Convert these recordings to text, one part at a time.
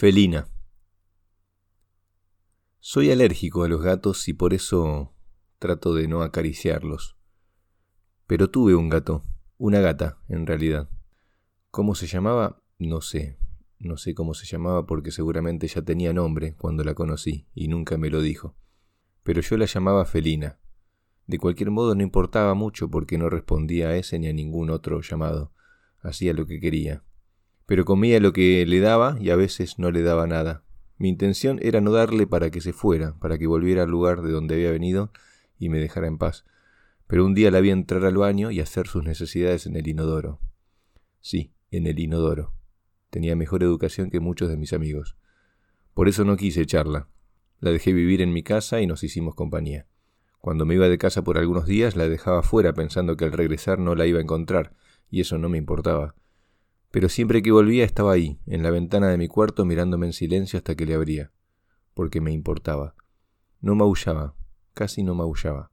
Felina. Soy alérgico a los gatos y por eso trato de no acariciarlos. Pero tuve un gato, una gata, en realidad. ¿Cómo se llamaba? No sé. No sé cómo se llamaba porque seguramente ya tenía nombre cuando la conocí y nunca me lo dijo. Pero yo la llamaba Felina. De cualquier modo no importaba mucho porque no respondía a ese ni a ningún otro llamado. Hacía lo que quería pero comía lo que le daba y a veces no le daba nada. Mi intención era no darle para que se fuera, para que volviera al lugar de donde había venido y me dejara en paz. Pero un día la vi entrar al baño y hacer sus necesidades en el inodoro. Sí, en el inodoro. Tenía mejor educación que muchos de mis amigos. Por eso no quise echarla. La dejé vivir en mi casa y nos hicimos compañía. Cuando me iba de casa por algunos días la dejaba fuera pensando que al regresar no la iba a encontrar, y eso no me importaba pero siempre que volvía estaba ahí, en la ventana de mi cuarto mirándome en silencio hasta que le abría, porque me importaba. No maullaba, casi no maullaba.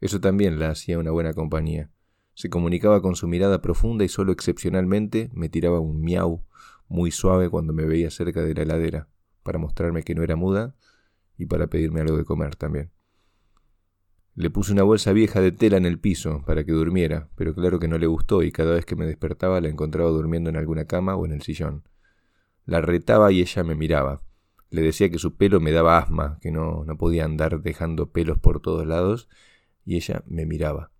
Eso también la hacía una buena compañía. Se comunicaba con su mirada profunda y solo excepcionalmente me tiraba un miau muy suave cuando me veía cerca de la heladera, para mostrarme que no era muda y para pedirme algo de comer también. Le puse una bolsa vieja de tela en el piso para que durmiera, pero claro que no le gustó y cada vez que me despertaba la encontraba durmiendo en alguna cama o en el sillón. La retaba y ella me miraba. Le decía que su pelo me daba asma, que no, no podía andar dejando pelos por todos lados, y ella me miraba.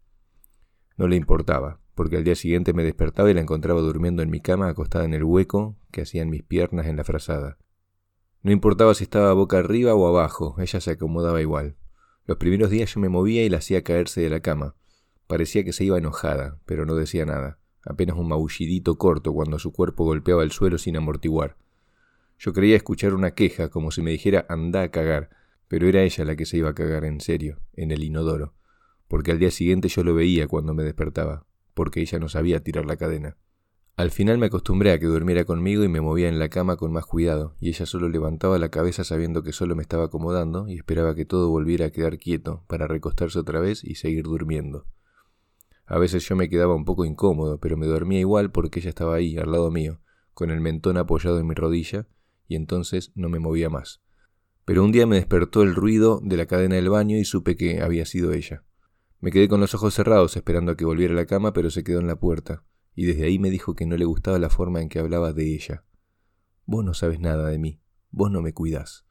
No le importaba, porque al día siguiente me despertaba y la encontraba durmiendo en mi cama acostada en el hueco que hacían mis piernas en la frazada. No importaba si estaba boca arriba o abajo, ella se acomodaba igual. Los primeros días yo me movía y la hacía caerse de la cama. Parecía que se iba enojada, pero no decía nada, apenas un maullidito corto cuando su cuerpo golpeaba el suelo sin amortiguar. Yo creía escuchar una queja, como si me dijera anda a cagar, pero era ella la que se iba a cagar en serio, en el inodoro, porque al día siguiente yo lo veía cuando me despertaba, porque ella no sabía tirar la cadena. Al final me acostumbré a que durmiera conmigo y me movía en la cama con más cuidado, y ella solo levantaba la cabeza sabiendo que solo me estaba acomodando y esperaba que todo volviera a quedar quieto para recostarse otra vez y seguir durmiendo. A veces yo me quedaba un poco incómodo, pero me dormía igual porque ella estaba ahí, al lado mío, con el mentón apoyado en mi rodilla, y entonces no me movía más. Pero un día me despertó el ruido de la cadena del baño y supe que había sido ella. Me quedé con los ojos cerrados esperando a que volviera a la cama, pero se quedó en la puerta y desde ahí me dijo que no le gustaba la forma en que hablaba de ella. Vos no sabes nada de mí, vos no me cuidás.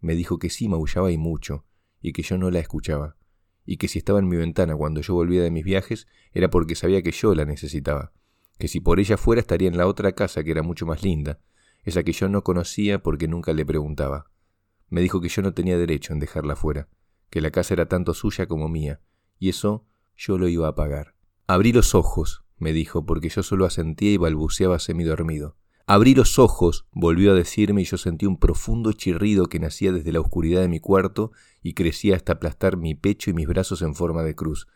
Me dijo que sí maullaba y mucho, y que yo no la escuchaba, y que si estaba en mi ventana cuando yo volvía de mis viajes era porque sabía que yo la necesitaba, que si por ella fuera estaría en la otra casa que era mucho más linda, esa que yo no conocía porque nunca le preguntaba. Me dijo que yo no tenía derecho en dejarla fuera, que la casa era tanto suya como mía, y eso yo lo iba a pagar. Abrí los ojos, me dijo, porque yo solo asentía y balbuceaba semidormido. Abrí los ojos, volvió a decirme, y yo sentí un profundo chirrido que nacía desde la oscuridad de mi cuarto y crecía hasta aplastar mi pecho y mis brazos en forma de cruz.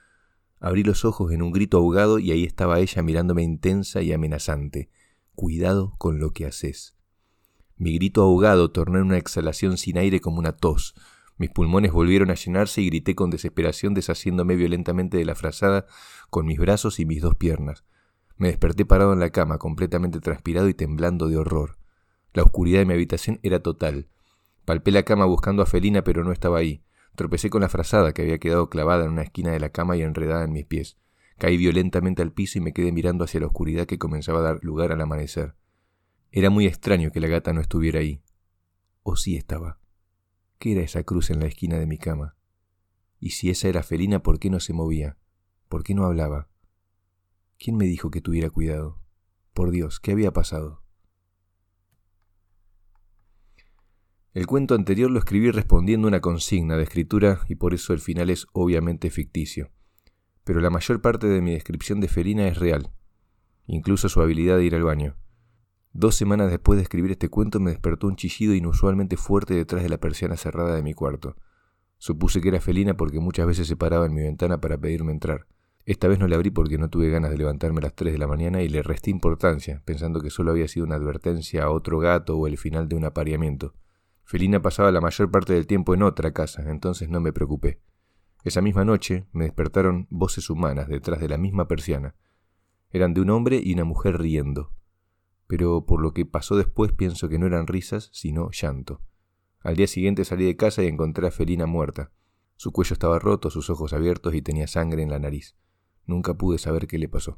Abrí los ojos en un grito ahogado y ahí estaba ella mirándome intensa y amenazante. Cuidado con lo que haces. Mi grito ahogado tornó en una exhalación sin aire como una tos. Mis pulmones volvieron a llenarse y grité con desesperación deshaciéndome violentamente de la frazada con mis brazos y mis dos piernas. Me desperté parado en la cama, completamente transpirado y temblando de horror. La oscuridad de mi habitación era total. Palpé la cama buscando a Felina, pero no estaba ahí. Tropecé con la frazada que había quedado clavada en una esquina de la cama y enredada en mis pies. Caí violentamente al piso y me quedé mirando hacia la oscuridad que comenzaba a dar lugar al amanecer. Era muy extraño que la gata no estuviera ahí. O sí estaba. ¿Qué era esa cruz en la esquina de mi cama? Y si esa era felina, ¿por qué no se movía? ¿Por qué no hablaba? ¿Quién me dijo que tuviera cuidado? Por Dios, ¿qué había pasado? El cuento anterior lo escribí respondiendo una consigna de escritura y por eso el final es obviamente ficticio. Pero la mayor parte de mi descripción de Felina es real, incluso su habilidad de ir al baño. Dos semanas después de escribir este cuento me despertó un chillido inusualmente fuerte detrás de la persiana cerrada de mi cuarto. Supuse que era felina porque muchas veces se paraba en mi ventana para pedirme entrar. Esta vez no le abrí porque no tuve ganas de levantarme a las tres de la mañana y le resté importancia, pensando que solo había sido una advertencia a otro gato o el final de un apareamiento. Felina pasaba la mayor parte del tiempo en otra casa, entonces no me preocupé. Esa misma noche me despertaron voces humanas detrás de la misma persiana. Eran de un hombre y una mujer riendo. Pero por lo que pasó después pienso que no eran risas, sino llanto. Al día siguiente salí de casa y encontré a Felina muerta. Su cuello estaba roto, sus ojos abiertos y tenía sangre en la nariz. Nunca pude saber qué le pasó.